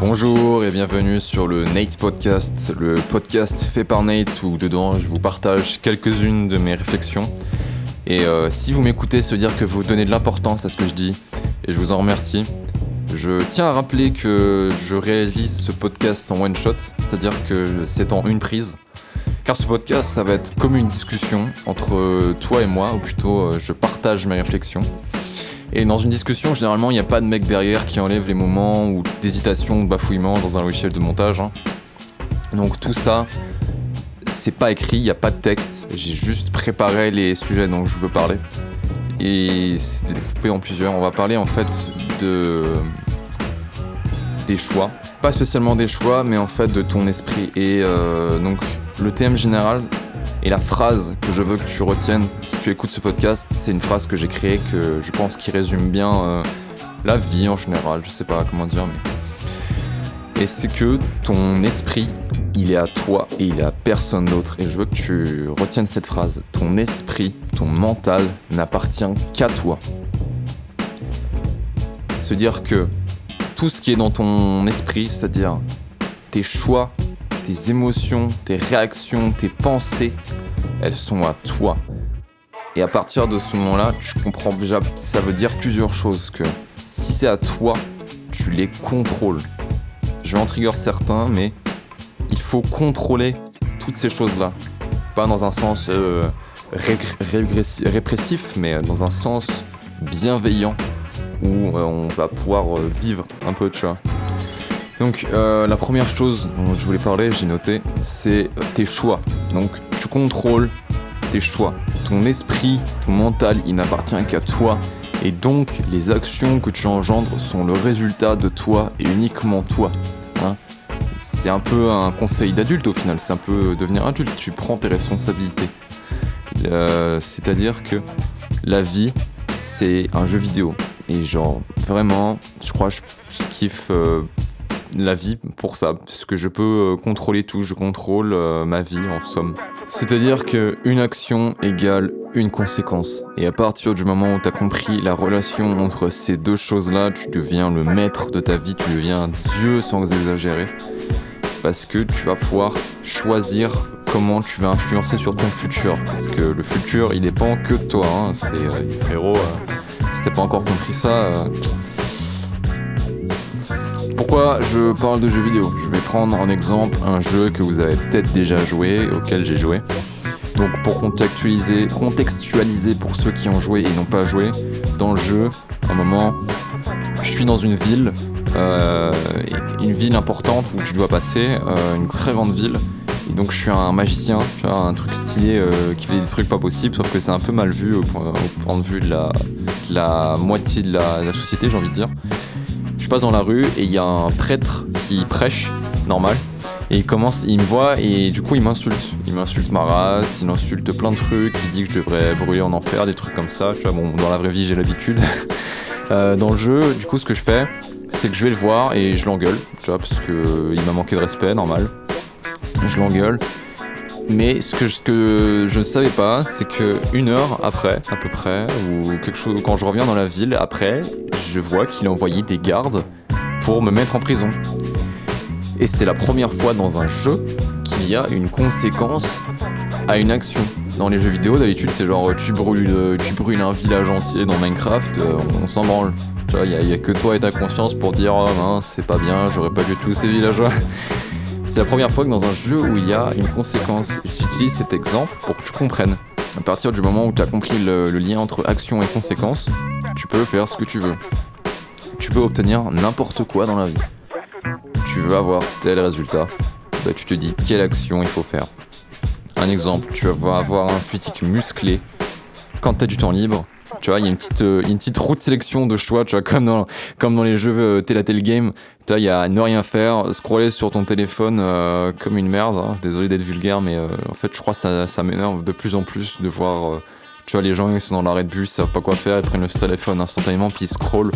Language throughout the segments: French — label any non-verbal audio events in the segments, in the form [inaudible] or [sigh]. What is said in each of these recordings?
Bonjour et bienvenue sur le Nate Podcast, le podcast fait par Nate où dedans je vous partage quelques-unes de mes réflexions. Et euh, si vous m'écoutez, se dire que vous donnez de l'importance à ce que je dis, et je vous en remercie. Je tiens à rappeler que je réalise ce podcast en one shot, c'est-à-dire que c'est en une prise. Car ce podcast, ça va être comme une discussion entre toi et moi, ou plutôt euh, je partage mes réflexions. Et dans une discussion, généralement, il n'y a pas de mec derrière qui enlève les moments ou d'hésitation ou de bafouillement dans un logiciel de montage. hein. Donc tout ça, c'est pas écrit, il n'y a pas de texte. J'ai juste préparé les sujets dont je veux parler. Et c'est découpé en plusieurs. On va parler en fait de des choix. Pas spécialement des choix, mais en fait de ton esprit. Et euh, donc le thème général et la phrase que je veux que tu retiennes si tu écoutes ce podcast, c'est une phrase que j'ai créée que je pense qui résume bien euh, la vie en général. Je sais pas comment dire, mais. Et c'est que ton esprit, il est à toi et il est à personne d'autre. Et je veux que tu retiennes cette phrase. Ton esprit, ton mental n'appartient qu'à toi. Se dire que tout ce qui est dans ton esprit, c'est-à-dire tes choix, tes émotions, tes réactions, tes pensées, elles sont à toi. Et à partir de ce moment-là, tu comprends déjà, ça veut dire plusieurs choses. Que si c'est à toi, tu les contrôles. Je vais en trigger certains, mais il faut contrôler toutes ces choses-là. Pas dans un sens euh, répressif, mais dans un sens bienveillant, où euh, on va pouvoir euh, vivre un peu, tu vois. Donc euh, la première chose dont je voulais parler, j'ai noté, c'est euh, tes choix. Donc tu contrôles tes choix. Ton esprit, ton mental, il n'appartient qu'à toi. Et donc les actions que tu engendres sont le résultat de toi et uniquement toi. hein. c'est un peu un conseil d'adulte au final, c'est un peu devenir adulte, tu prends tes responsabilités. Euh, C'est-à-dire que la vie, c'est un jeu vidéo. Et genre, vraiment, je crois que je, kiffe la vie pour ça. Parce que je peux euh, contrôler tout, je contrôle euh, ma vie en somme. C'est-à-dire que une action égale une conséquence. Et à partir du moment où tu as compris la relation entre ces deux choses-là, tu deviens le maître de ta vie, tu deviens dieu sans exagérer. Parce que tu vas pouvoir choisir comment tu vas influencer sur ton futur. Parce que le futur, il dépend que de toi. hein. C'est euh, frérot. euh, si pas encore compris ça. Pourquoi je parle de jeux vidéo? Je vais prendre en exemple un jeu que vous avez peut-être déjà joué, auquel j'ai joué. Donc pour contextualiser, contextualiser pour ceux qui ont joué et n'ont pas joué, dans le jeu, à un moment, je suis dans une ville, euh, une ville importante où tu dois passer, euh, une très grande ville. Et donc je suis un magicien, tu vois, un truc stylé euh, qui fait des trucs pas possibles, sauf que c'est un peu mal vu au point, de vue de la, moitié de la société, j'ai envie de dire. Je passe dans la rue et il y a un prêtre qui prêche, normal. Et il commence, il me voit et du coup il m'insulte. Il m'insulte ma race, il insulte plein de trucs, il dit que je devrais brûler en enfer, des trucs comme ça. Tu vois, bon, dans la vraie vie j'ai l'habitude. [laughs] Euh, dans le jeu, du coup ce que je fais, c'est que je vais le voir et je l'engueule, tu vois, parce que euh, il m'a manqué de respect, normal. Je l'engueule. Mais ce que, je ne savais pas, c'est que une heure après, à peu près, ou quelque chose, quand je reviens dans la ville, après, je vois qu'il a envoyé des gardes pour me mettre en prison. Et c'est la première fois dans un jeu qu'il y a une conséquence à une action. Dans les jeux vidéo, d'habitude, c'est genre tu brûles, un village entier dans Minecraft, euh, on, s'en branle. Tu vois, il y, a- que toi et ta conscience pour dire oh c'est pas bien, j'aurais pas dû tous ces villageois. C'est la première fois que dans un jeu où il y a une conséquence, j'utilise cet exemple pour que tu comprennes. À partir du moment où tu as compris le, lien entre action et conséquence, tu peux faire ce que tu veux. Tu peux obtenir n'importe quoi dans la vie. Tu veux avoir tel résultat, bah, tu te dis quelle action il faut faire. Un exemple, tu vas avoir un physique musclé quand tu as du temps libre. Tu vois, il y a une petite, euh, une petite roue de sélection de choix, tu vois, comme dans, comme dans les jeux euh, Game. Tu vois, il y a ne rien faire, scroller sur ton téléphone euh, comme une merde. hein. Désolé d'être vulgaire, mais euh, en fait, je crois que ça, ça m'énerve de plus en plus de voir, euh, tu vois, les gens ils sont dans l'arrêt de bus, ils savent pas quoi faire, ils prennent le téléphone instantanément, puis ils scrollent.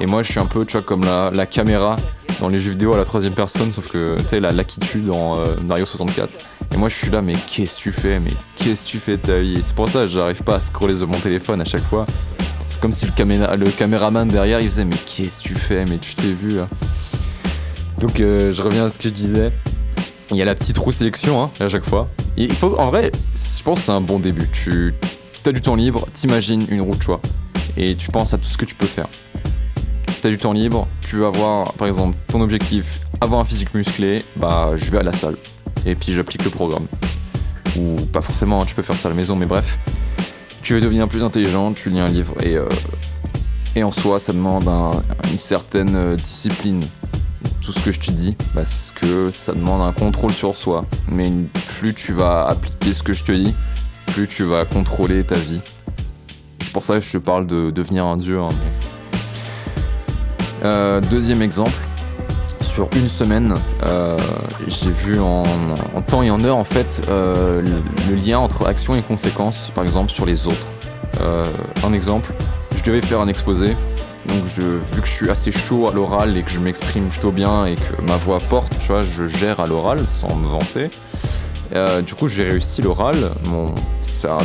Et moi, je suis un peu, tu vois, comme la, la caméra dans les jeux vidéo à la troisième personne, sauf que, tu sais, la l'attitude dans euh, Mario 64. Et moi, je suis là, mais qu'est-ce que tu fais Mais qu'est-ce que tu fais de ta vie? Et C'est pour ça que j'arrive pas à scroller sur mon téléphone à chaque fois. C'est comme si le, le caméraman derrière il faisait mais qu'est-ce que tu fais Mais tu t'es vu là. Donc euh, je reviens à ce que je disais. Il y a la petite roue sélection hein, à chaque fois. il faut, en vrai, je pense que c'est un bon début. Tu as du temps libre, t'imagines une roue de choix et tu penses à tout ce que tu peux faire. Tu as du temps libre, tu veux avoir par exemple ton objectif, avoir un physique musclé, bah je vais à la salle et puis j'applique le programme. Ou pas forcément, tu peux faire ça à la maison, mais bref. Tu veux devenir plus intelligent, tu lis un livre et, euh, et en soi ça demande une certaine euh, discipline tout ce que je te dis parce que ça demande un contrôle sur soi. Mais plus tu vas appliquer ce que je te dis, plus tu vas contrôler ta vie. C'est pour ça que je te parle de devenir un dieu. Hein, euh, deuxième exemple, sur une semaine, euh, j'ai vu en, temps et en heure en fait euh, le, lien entre action et conséquence, par exemple sur les autres. un exemple, je devais faire un exposé donc vu que je suis assez chaud à l'oral et que je m'exprime plutôt bien et que ma voix porte, tu vois, je gère à l'oral sans me vanter. Euh, du coup, j'ai réussi l'oral. Bon, c'était un,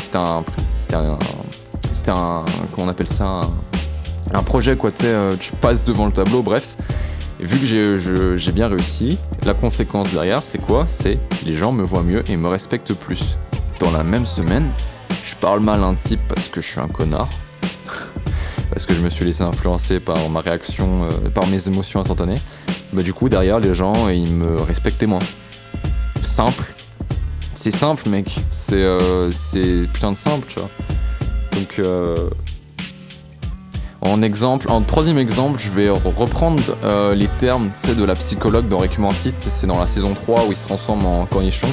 c'était un, c'était un, comment on appelle ça, un, projet quoi. Euh, tu passes devant le tableau, bref. Vu que j'ai bien réussi, la conséquence derrière, c'est quoi? C'est les gens me voient mieux et me respectent plus. Dans la même semaine, je parle mal un type parce que je suis un connard parce que je me suis laissé influencer par ma réaction, euh, par mes émotions instantanées, bah du coup derrière les gens ils me respectaient moins. Simple. C'est simple mec, c'est euh, putain de simple tu vois. Donc euh, en exemple, en troisième exemple, je vais reprendre les termes de la psychologue dans Rick c'est dans la saison 3 où il se transforme en cornichon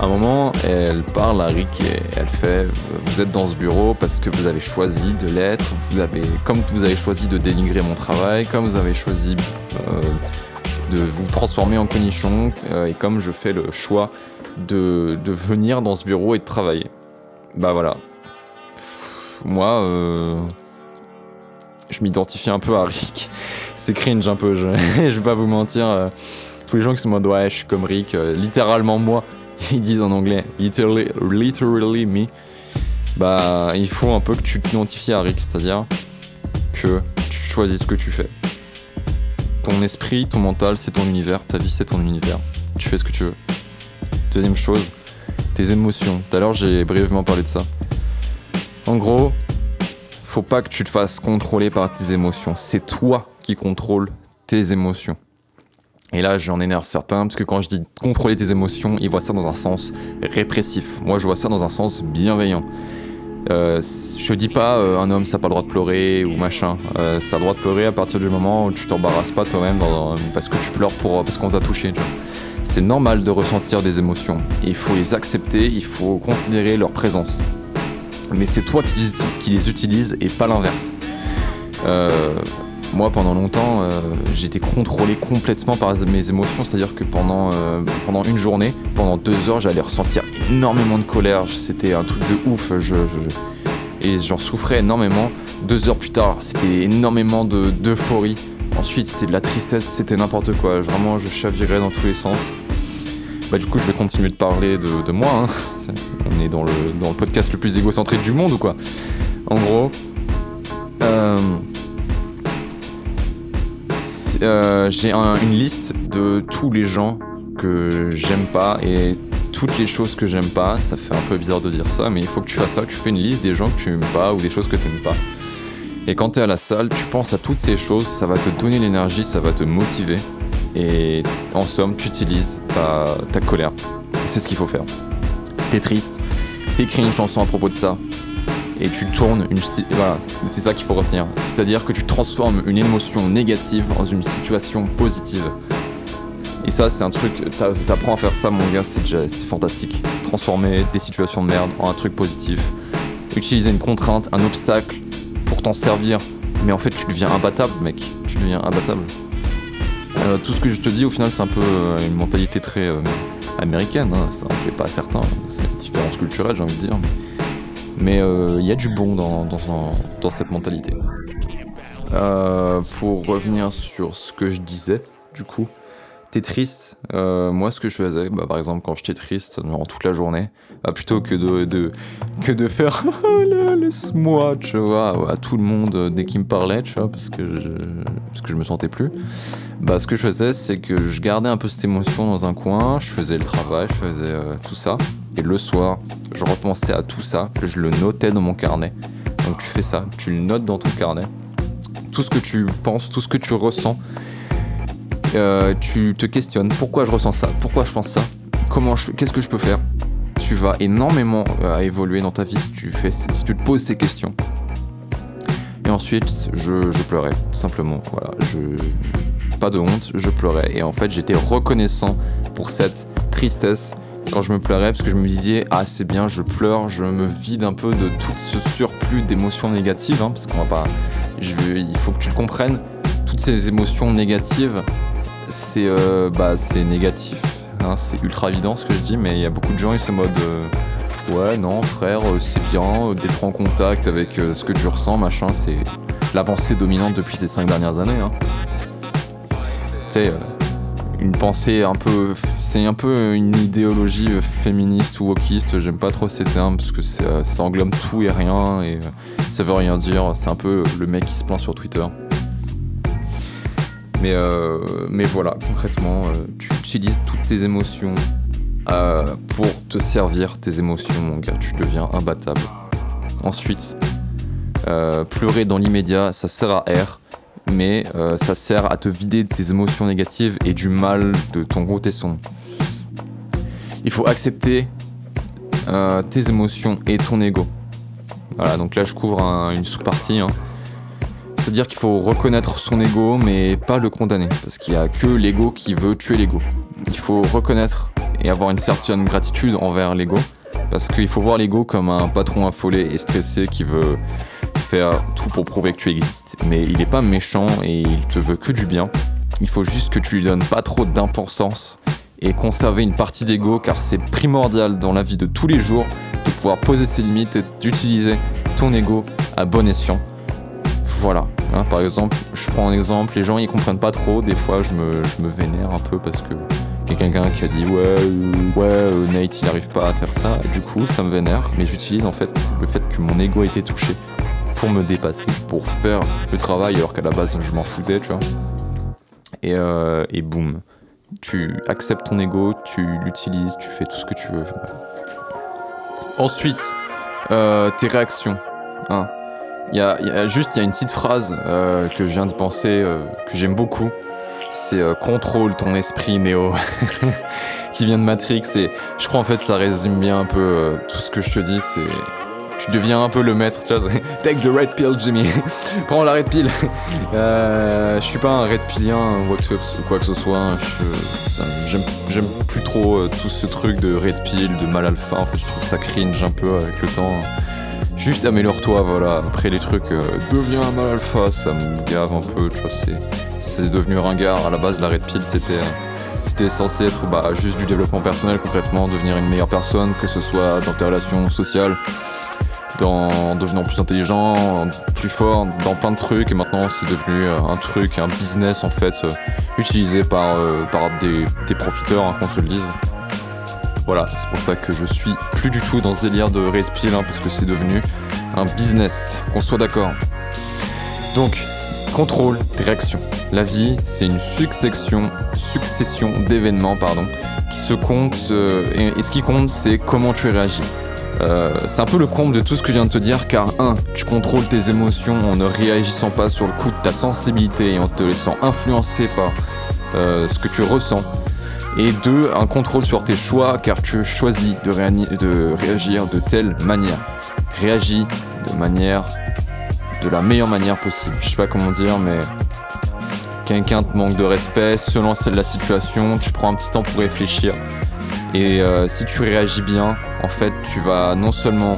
un moment, elle parle à Rick et elle fait Vous êtes dans ce bureau parce que vous avez choisi de l'être, vous avez, comme vous avez choisi de dénigrer mon travail, comme vous avez choisi euh, de vous transformer en conichon, euh, et comme je fais le choix de, venir dans ce bureau et de travailler. Bah voilà. Moi, euh, je m'identifie un peu à Rick. C'est cringe un peu, je, [laughs] vais pas vous mentir. tous les gens qui se demandent Ouais, je suis comme Rick, littéralement moi. [laughs] ils disent en anglais literally, literally me, bah il faut un peu que tu t'identifies à Rick, c'est-à-dire que tu choisis ce que tu fais. Ton esprit, ton mental, c'est ton univers, ta vie, c'est ton univers. Tu fais ce que tu veux. Deuxième chose, tes émotions. Tout à l'heure, j'ai brièvement parlé de ça. En gros, faut pas que tu te fasses contrôler par tes émotions. C'est toi qui contrôles tes émotions. Et là, j'en énerve certains, parce que quand je dis contrôler tes émotions, ils voient ça dans un sens répressif. Moi, je vois ça dans un sens bienveillant. Euh, je dis pas euh, un homme ça n'a pas le droit de pleurer ou machin. Euh, ça a le droit de pleurer à partir du moment où tu t'embarrasses pas toi-même parce que tu pleures pour parce qu'on t'a touché. C'est normal de ressentir des émotions. il faut les accepter, il faut considérer leur présence. Mais c'est toi qui, les utilises et pas l'inverse. Euh, moi, pendant longtemps, euh, j'étais contrôlé complètement par mes émotions, c'est-à-dire que pendant, euh, pendant une journée, pendant deux heures, j'allais ressentir énormément de colère. C'était un truc de ouf. Je, et j'en souffrais énormément. Deux heures plus tard, c'était énormément d'euphorie. Ensuite, c'était de la tristesse, c'était n'importe quoi. Vraiment, je chavirais dans tous les sens. Bah, du coup, je vais continuer de parler de, moi. Hein. [laughs] On est dans le, dans le podcast le plus égocentrique du monde ou quoi? En gros. Euh, euh, j'ai une liste de tous les gens que j'aime pas et toutes les choses que j'aime pas. Ça fait un peu bizarre de dire ça, mais il faut que tu fasses ça. Tu fais une liste des gens que tu aimes pas ou des choses que tu aimes pas. Et quand tu es à la salle, tu penses à toutes ces choses, ça va te donner l'énergie, ça va te motiver. Et en somme, tu utilises ta, colère. C'est ce qu'il faut faire. T'es triste, t'écris une chanson à propos de ça, et tu tournes une. Voilà, c'est ça qu'il faut retenir. C'est-à-dire que tu transformes une émotion négative dans une situation positive. Et ça, c'est un truc. T'apprends à faire ça, mon gars, c'est fantastique. Transformer des situations de merde en un truc positif. Utiliser une contrainte, un obstacle pour t'en servir. Mais en fait, tu deviens imbattable, mec. Tu deviens imbattable. Euh, tout ce que je te dis, au final, c'est un peu euh, une mentalité très euh, américaine. Hein. Ça pas à. C'est une différence culturelle, j'ai envie de dire. Mais il y a du bon dans, cette mentalité. Pour revenir sur ce que je disais, du coup, t'es triste, euh, moi ce que je faisais, bah, par exemple quand j'étais triste durant toute la journée, bah, plutôt que de, de, que de faire [laughs] oh laisse-moi, tu vois, à tout le monde euh, dès qu'il me parlait, tu vois, parce que je, parce que je me sentais plus, bah ce que je faisais c'est que je gardais un peu cette émotion dans un coin, je faisais le travail, je faisais euh, tout ça, et le soir, je repensais à tout ça, je le notais dans mon carnet. Donc tu fais ça, tu le notes dans ton carnet, tout ce que tu penses, tout ce que tu ressens euh, tu te questionnes pourquoi je ressens ça, pourquoi je pense ça, comment qu'est-ce que je peux faire. Tu vas énormément euh, évoluer dans ta vie si tu, fais, te poses ces questions. Et ensuite, je, pleurais, tout simplement. Voilà, pas de honte, je pleurais. Et en fait, j'étais reconnaissant pour cette tristesse quand je me pleurais, parce que je me disais, ah c'est bien, je pleure, je me vide un peu de tout ce surplus d'émotions négatives, hein, parce qu'on va pas, il faut que tu comprennes, toutes ces émotions négatives, c'est euh, bah, négatif. Hein, c'est ultra évident ce que je dis, mais il y a beaucoup de gens, ils se mode euh, Ouais, non, frère, euh, c'est bien d'être en contact avec ce que tu ressens, machin. C'est la pensée dominante depuis ces cinq dernières années. Hein. Tu sais, une pensée un peu. C'est un peu une idéologie féministe ou wokiste. J'aime pas trop ces termes parce que ça, ça englobe tout et rien et ça veut rien dire. C'est un peu le mec qui se plaint sur Twitter. Mais, euh, mais voilà, concrètement, euh, tu utilises toutes tes émotions euh, pour te servir tes émotions, mon gars. Tu deviens imbattable. Ensuite, pleurer dans l'immédiat, ça sert à air, mais ça sert à te vider de tes émotions négatives et du mal de ton gros tesson. Il faut accepter tes émotions et ton ego. Voilà, donc là je couvre une sous-partie. Hein. C'est-à-dire qu'il faut reconnaître son ego, mais pas le condamner, parce qu'il n'y a que l'ego qui veut tuer l'ego. Il faut reconnaître et avoir une certaine gratitude envers l'ego, parce qu'il faut voir l'ego comme un patron affolé et stressé qui veut faire tout pour prouver que tu existes. Mais il n'est pas méchant et il te veut que du bien. Il faut juste que tu lui donnes pas trop d'importance et conserver une partie d'ego car c'est primordial dans la vie de tous les jours de pouvoir poser ses limites et d'utiliser ton ego à bon escient. Voilà, hein, par exemple, je prends un exemple, les gens ils comprennent pas trop, des fois je me, vénère un peu parce que quelqu'un qui a dit ouais, euh, ouais, euh, Nate il arrive pas à faire ça, du coup ça me vénère, mais j'utilise en fait le fait que mon ego a été touché pour me dépasser, pour faire le travail alors qu'à la base je m'en foutais, tu vois. Et, euh, et boum, tu acceptes ton ego, tu l'utilises, tu fais tout ce que tu veux. Ensuite, tes réactions. Hein. Il y a, juste il y a une petite phrase euh, que je viens de penser euh, que j'aime beaucoup. C'est euh, contrôle ton esprit Néo [laughs] qui vient de Matrix et je crois en fait ça résume bien un peu tout ce que je te dis. C'est tu deviens un peu le maître. Tu vois, [laughs] take the red pill, Jimmy. [laughs] Prends la red pill. je suis pas un red pillien ou quoi que ce soit. J'aime plus trop tout ce truc de red pill, de mal alpha. En fait, je trouve ça cringe un peu avec le temps. Juste améliore-toi, voilà. Après les trucs, euh, deviens un mal alpha, ça me gave un peu, tu vois, c'est, devenu ringard. À la base, la red pill, c'était, c'était censé être bah, juste du développement personnel, concrètement, devenir une meilleure personne, que ce soit dans tes relations sociales, dans devenant plus intelligent, plus fort, dans plein de trucs. Et maintenant, c'est devenu euh, un truc, un business en fait, euh, utilisé par, des profiteurs, hein, qu'on se le dise. Voilà, c'est pour ça que je suis plus du tout dans ce délire de red pill, hein, parce que c'est devenu un business, qu'on soit d'accord. Donc, contrôle des réactions. La vie, c'est une succession, succession d'événements, pardon, qui se comptent, euh, et, ce qui compte, c'est comment tu réagis. Euh, c'est un peu le comble de tout ce que je viens de te dire, car 1. Tu contrôles tes émotions en ne réagissant pas sur le coup de ta sensibilité et en te laissant influencer par euh, ce que tu ressens. Et deux, un contrôle sur tes choix car tu choisis de, réagir de telle manière. Réagis de manière, de la meilleure manière possible. Je sais pas comment dire, mais quelqu'un te manque de respect, selon la situation, tu prends un petit temps pour réfléchir. Et euh, si tu réagis bien, en fait, tu vas non seulement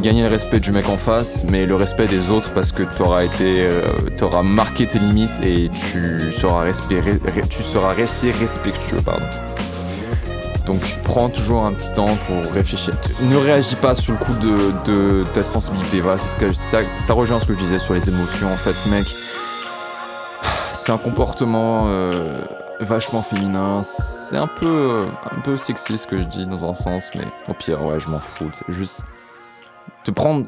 gagner le respect du mec en face, mais le respect des autres parce que tu auras été, euh, marqué tes limites et tu seras, tu seras resté respectueux, pardon. Donc prends toujours un petit temps pour réfléchir. Ne réagis pas sur le coup de, ta sensibilité. Voilà, c'est ce que ça, rejoint ce que je disais sur les émotions. En fait, mec, c'est un comportement. Euh, vachement féminin. C'est un peu, un peu sexy ce que je dis dans un sens, mais au pire, ouais, je m'en fous. C'est juste te prendre,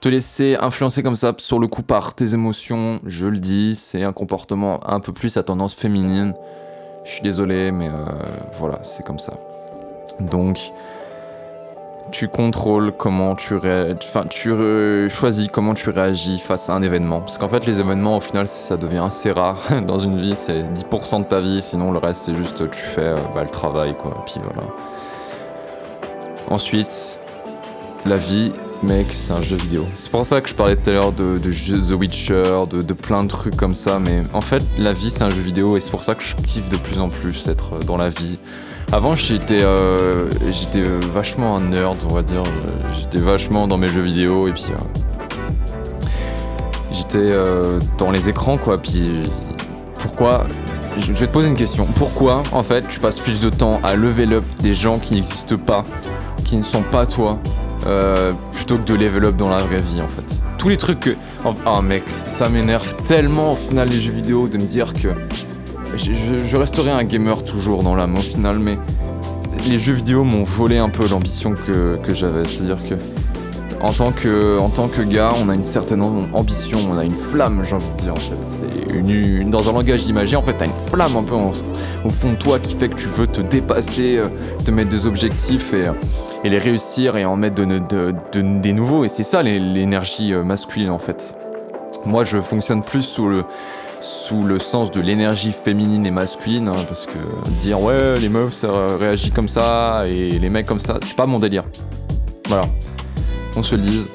te laisser influencer comme ça sur le coup par tes émotions. Je le dis, c'est un comportement un peu plus à tendance féminine. Je suis désolé, mais euh, voilà, c'est comme ça. Donc, tu contrôles comment tu enfin tu choisis comment tu réagis face à un événement parce qu'en fait les événements au final ça devient assez rare [laughs] dans une vie c'est 10% de ta vie sinon le reste c'est juste tu fais euh, bah, le travail quoi puis voilà ensuite la vie mec c'est un jeu vidéo c'est pour ça que je parlais tout à l'heure de, The Witcher de, plein de trucs comme ça mais en fait la vie c'est un jeu vidéo et c'est pour ça que je kiffe de plus en plus être dans la vie avant, j'étais euh, j'étais vachement un nerd, on va dire. J'étais vachement dans mes jeux vidéo et puis euh, j'étais euh, dans les écrans quoi. Puis pourquoi Je vais te poser une question. Pourquoi en fait tu passes plus de temps à level up des gens qui n'existent pas, qui ne sont pas toi, plutôt que de level up dans la vraie vie en fait Tous les trucs que. Ah mec, ça m'énerve tellement au final les jeux vidéo de me dire que je, resterai un gamer toujours dans l'âme au final, mais les jeux vidéo m'ont volé un peu l'ambition que, j'avais. C'est-à-dire que en tant que, en tant que gars, on a une certaine ambition, on a une flamme, j'ai envie de dire en fait. C'est une, dans un langage imagé, en fait, t'as une flamme un peu au fond de toi qui fait que tu veux te dépasser, euh, te mettre des objectifs et, et les réussir et en mettre de, des nouveaux. Et c'est ça l'énergie euh, masculine en fait. Moi, je fonctionne plus sous le sous le sens de l'énergie féminine et masculine, hein, parce que dire ouais les meufs ça réagit comme ça et les mecs comme ça, c'est pas mon délire. Voilà, on se le dise,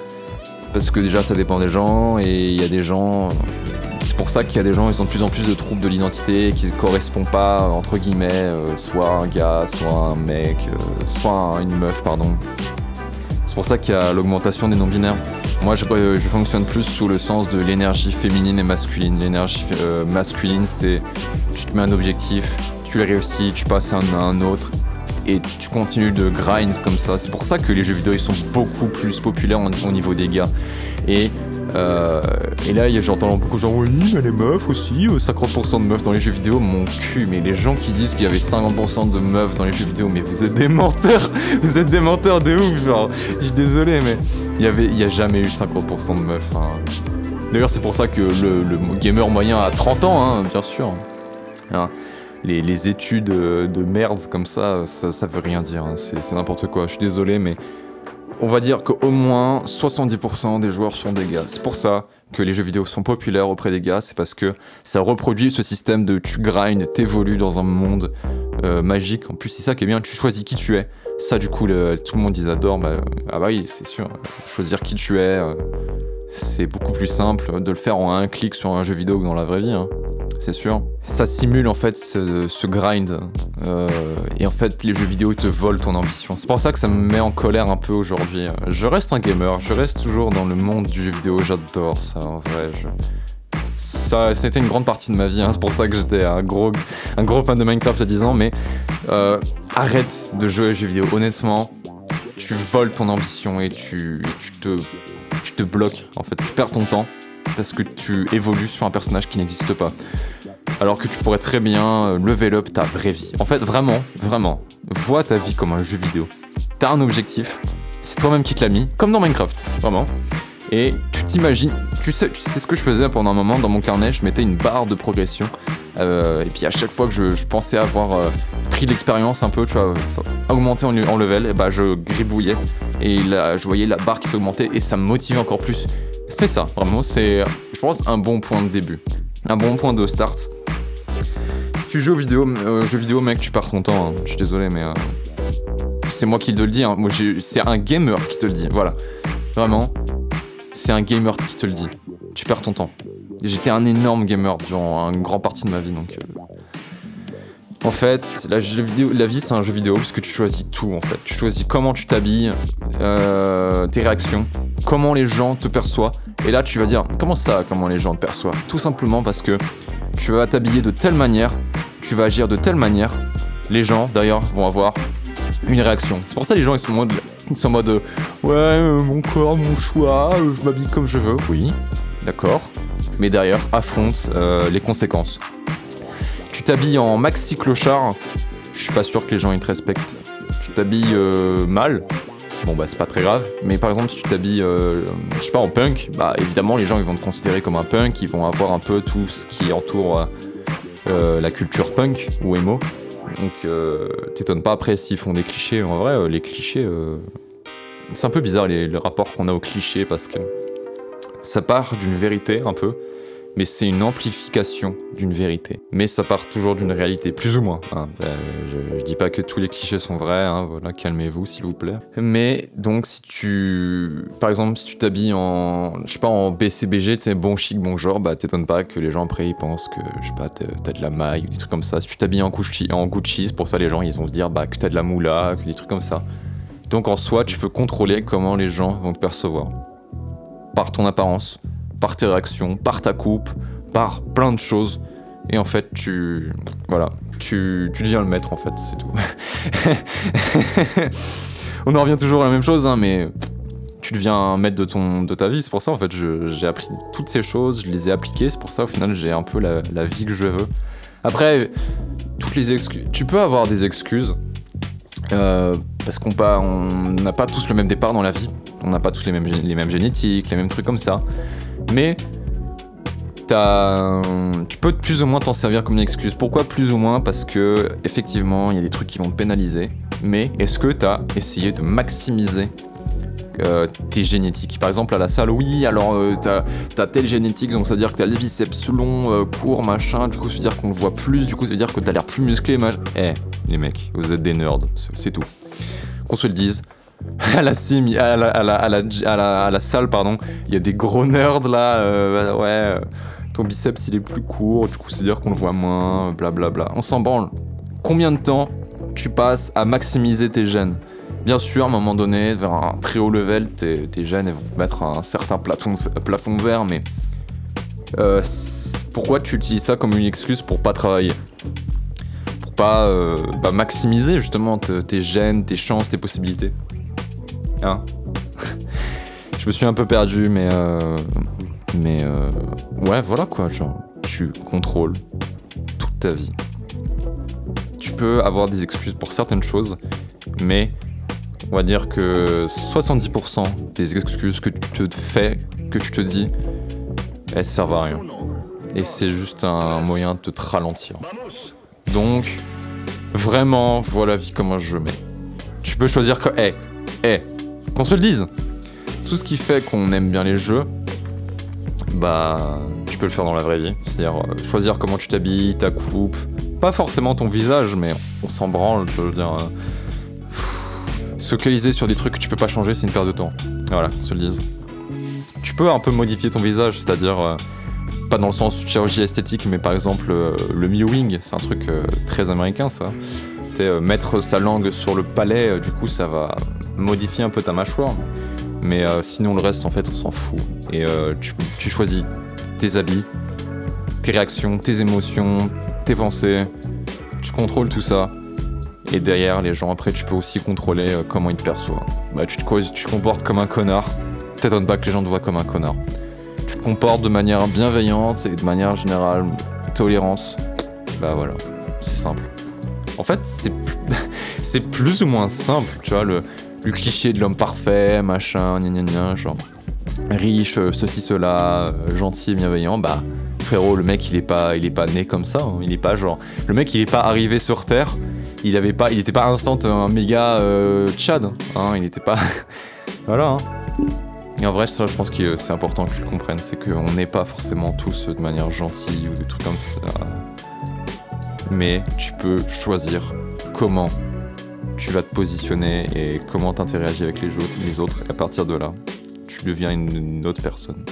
parce que déjà ça dépend des gens et il y a des gens, c'est pour ça qu'il y a des gens ils ont de plus en plus de troubles de l'identité qui ne correspondent pas entre guillemets, euh, soit un gars, soit un mec, euh, soit une meuf pardon. C'est pour ça qu'il y a l'augmentation des non-binaires. Moi, je, fonctionne plus sous le sens de l'énergie féminine et masculine. L'énergie euh, masculine, c'est tu te mets un objectif, tu le réussis, tu passes à un autre et tu continues de grind comme ça. C'est pour ça que les jeux vidéo ils sont beaucoup plus populaires au niveau des gars. Et euh, et là, j'entends beaucoup gens, oui, mais les meufs aussi, 50% euh, de meufs dans les jeux vidéo, mon cul, mais les gens qui disent qu'il y avait 50% de meufs dans les jeux vidéo, mais vous êtes des menteurs, [laughs] vous êtes des menteurs de ouf, genre, je suis désolé, mais il y a jamais eu 50% de meufs. Hein. D'ailleurs, c'est pour ça que le, gamer moyen a 30 ans, hein, bien sûr. Hein. Les, études de merde comme ça, ça, veut rien dire, c'est n'importe quoi, je suis désolé, mais on va dire qu'au moins 70% des joueurs sont des gars. C'est pour ça que les jeux vidéo sont populaires auprès des gars, c'est parce que ça reproduit ce système de tu grindes, t'évolues dans un monde euh, magique. En plus, c'est ça qui est bien, tu choisis qui tu es. Ça, du coup, tout le monde ils adorent. Bah, ah bah oui, c'est sûr. Choisir qui tu es, euh, c'est beaucoup plus simple de le faire en un clic sur un jeu vidéo que dans la vraie vie. Hein c'est sûr. Ça simule en fait ce, grind. Euh, et en fait, les jeux vidéo te volent ton ambition. C'est pour ça que ça me met en colère un peu aujourd'hui. Je reste un gamer, je reste toujours dans le monde du jeu vidéo, j'adore ça en vrai. Ça, ça a été une grande partie de ma vie, hein. c'est pour ça que j'étais un gros, un gros fan de Minecraft à 10 ans, mais euh, arrête de jouer aux jeux vidéo. Honnêtement, tu voles ton ambition et tu, tu, te, tu te bloques, en fait, tu perds ton temps parce que tu évolues sur un personnage qui n'existe pas. Alors que tu pourrais très bien euh, level up ta vraie vie. En fait, vraiment, vraiment, vois ta vie comme un jeu vidéo. T'as un objectif, c'est toi-même qui te l'as mis, comme dans Minecraft, vraiment. Et tu t'imagines, tu sais, tu ce que je faisais pendant un moment dans mon carnet, je mettais une barre de progression. Euh, et puis à chaque fois que je, pensais avoir euh, pris l'expérience un peu, tu vois, augmenté en, level, bah je gribouillais. Et là, je voyais la barre qui s'augmentait et ça me motivait encore plus fais ça, vraiment, c'est, je pense, un bon point de début. Un bon point de start. Si tu joues aux vidéos, euh, jeux vidéo, mec, tu perds ton temps. Hein. Je suis désolé, mais euh, c'est moi qui te le dis. Hein. Moi, c'est un gamer qui te le dit. Voilà, vraiment, c'est un gamer qui te le dit. Tu perds ton temps. J'étais un énorme gamer durant une grande partie de ma vie, donc. Euh, en fait, la, vie c'est un jeu vidéo parce que tu choisis tout en fait. Tu choisis comment tu t'habilles, euh, tes réactions, comment les gens te perçoivent. Et là tu vas dire comment ça, comment les gens te perçoivent? Tout simplement parce que tu vas t'habiller de telle manière, tu vas agir de telle manière. Les gens d'ailleurs vont avoir une réaction. C'est pour ça que les gens ils sont en mode, ils sont en mode ouais euh, mon corps, mon choix, euh, je m'habille comme je veux. Oui, d'accord. Mais derrière affronte les conséquences t'habilles en maxi clochard, je suis pas sûr que les gens ils te respectent. Tu t'habilles euh, mal, bon bah c'est pas très grave. Mais par exemple si tu t'habilles, euh, je sais pas, en punk, bah évidemment les gens ils vont te considérer comme un punk, ils vont avoir un peu tout ce qui entoure euh, la culture punk ou emo. Donc t'étonnes pas après s'ils font des clichés. En vrai, les clichés, c'est un peu bizarre les, le rapport qu'on a aux clichés parce que ça part d'une vérité un peu mais c'est une amplification d'une vérité. Mais ça part toujours d'une réalité, plus ou moins. Hein. Euh, je, dis pas que tous les clichés sont vrais, hein, voilà, calmez-vous s'il vous plaît. Mais donc si tu, par exemple, si tu t'habilles en, je sais pas, en BCBG, t'es bon chic, bon genre, bah t'étonnes pas que les gens après ils pensent que, je sais pas, t'as de la maille ou des trucs comme ça. Si tu t'habilles en Gucci, en pour ça les gens ils vont se dire bah que t'as de la moula, que des trucs comme ça. Donc en soi, tu peux contrôler comment les gens vont te percevoir. Par ton apparence, par tes réactions, par ta coupe, par plein de choses. Et en fait, tu. Voilà. Tu, tu deviens le maître, en fait, c'est tout. [laughs] On en revient toujours à la même chose, hein, mais tu deviens maître de, ton, de ta vie. C'est pour ça, en fait, j'ai appris toutes ces choses, je les ai appliquées. C'est pour ça, au final, j'ai un peu la, la, vie que je veux. Après, toutes les excuses. Tu peux avoir des excuses. Euh, parce qu'on n'a pas tous le même départ dans la vie. On n'a pas tous les mêmes, les mêmes génétiques, les mêmes trucs comme ça mais tu peux plus ou moins t'en servir comme une excuse. Pourquoi plus ou moins? Parce que effectivement, il y a des trucs qui vont te pénaliser. Mais est-ce que tu as essayé de maximiser euh, tes génétiques? Par exemple, à la salle, oui, alors euh, t'as as telle génétique, donc ça veut dire que t'as les biceps long, euh, court, machin. Du coup, ça veut dire qu'on le voit plus. Du coup, ça veut dire que t'as l'air plus musclé, machin. Eh, les mecs, vous êtes des nerds, c'est tout. Qu'on se le dise, [laughs] à la sim, à la, salle, pardon, il y a des gros nerds là, euh, ouais, euh, ton biceps il est plus court, du coup c'est dire qu'on le voit moins, blablabla. Bla, bla. On s'en branle. Combien de temps tu passes à maximiser tes gènes? Bien sûr, à un moment donné, vers un très haut level, tes, gènes vont te mettre un certain plafond, plafond vert, mais euh, pourquoi tu utilises ça comme une excuse pour pas travailler? Pour pas bah, maximiser justement tes gènes, tes chances, tes possibilités? Hein je me suis un peu perdu, mais euh, mais euh, ouais, voilà quoi, genre tu contrôles toute ta vie. Tu peux avoir des excuses pour certaines choses, mais on va dire que 70% des excuses que tu te fais, que tu te dis, elles servent à rien. Et c'est juste un moyen de te ralentir. Donc, vraiment, voilà la vie comme un jeu, mais tu peux choisir que, hé, hé, qu'on se le dise. Tout ce qui fait qu'on aime bien les jeux, bah, tu peux le faire dans la vraie vie. C'est-à-dire euh, choisir comment tu t'habilles, ta coupe, pas forcément ton visage, mais on s'en branle. Je veux dire, euh, se focaliser sur des trucs que tu peux pas changer, c'est une perte de temps. Voilà, qu'on se le dise. Tu peux un peu modifier ton visage, c'est-à-dire euh, pas dans le sens chirurgie esthétique, mais par exemple le mewing, c'est un truc très américain ça. mettre sa langue sur le palais, du coup ça va modifier un peu ta mâchoire. Mais euh, sinon, le reste, en fait, on s'en fout. Et euh, tu, choisis tes habits, tes réactions, tes émotions, tes pensées. Tu contrôles tout ça. Et derrière, les gens, après, tu peux aussi contrôler euh, comment ils te perçoivent. Bah, tu te, tu comportes comme un connard. T'étonnes pas que les gens te voient comme un connard. Tu te comportes de manière bienveillante et de manière générale, tolérance. Bah voilà, c'est simple. En fait, c'est [laughs] c'est plus ou moins simple, tu vois, le, le cliché de l'homme parfait, machin, gna gna gna, genre riche, euh, ceci, cela, euh, gentil, bienveillant, bah frérot, le mec il est pas, il est pas né comme ça, hein. il est pas genre, le mec il est pas arrivé sur Terre, il avait pas, il était pas instant un méga euh, Tchad, hein, il était pas, [laughs] voilà. Hein. Et en vrai, ça, je pense que c'est important que tu le comprennes, c'est qu'on n'est pas forcément tous de manière gentille ou des trucs comme ça. Mais tu peux choisir comment tu vas te positionner et comment t'interagis avec les, autres. Et à partir de là, tu deviens une, autre personne.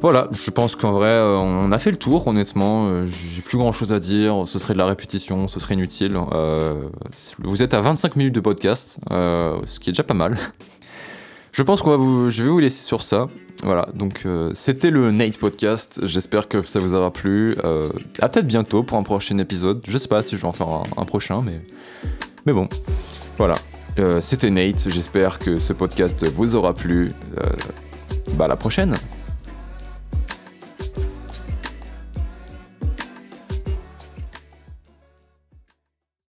Voilà, je pense qu'en vrai, euh, on a fait le tour, honnêtement. Euh, j'ai plus grand chose à dire. Ce serait de la répétition, ce serait inutile. Euh, vous êtes à 25 minutes de podcast, ce qui est déjà pas mal. [laughs] Je pense qu'on va vous, je vais vous laisser sur ça. Voilà, donc c'était le Nate Podcast. J'espère que ça vous aura plu. à peut-être bientôt pour un prochain épisode. Je sais pas si je vais en faire un prochain, mais mais bon, voilà. Euh, c'était Nate, j'espère que ce podcast vous aura plu. Euh, bah la prochaine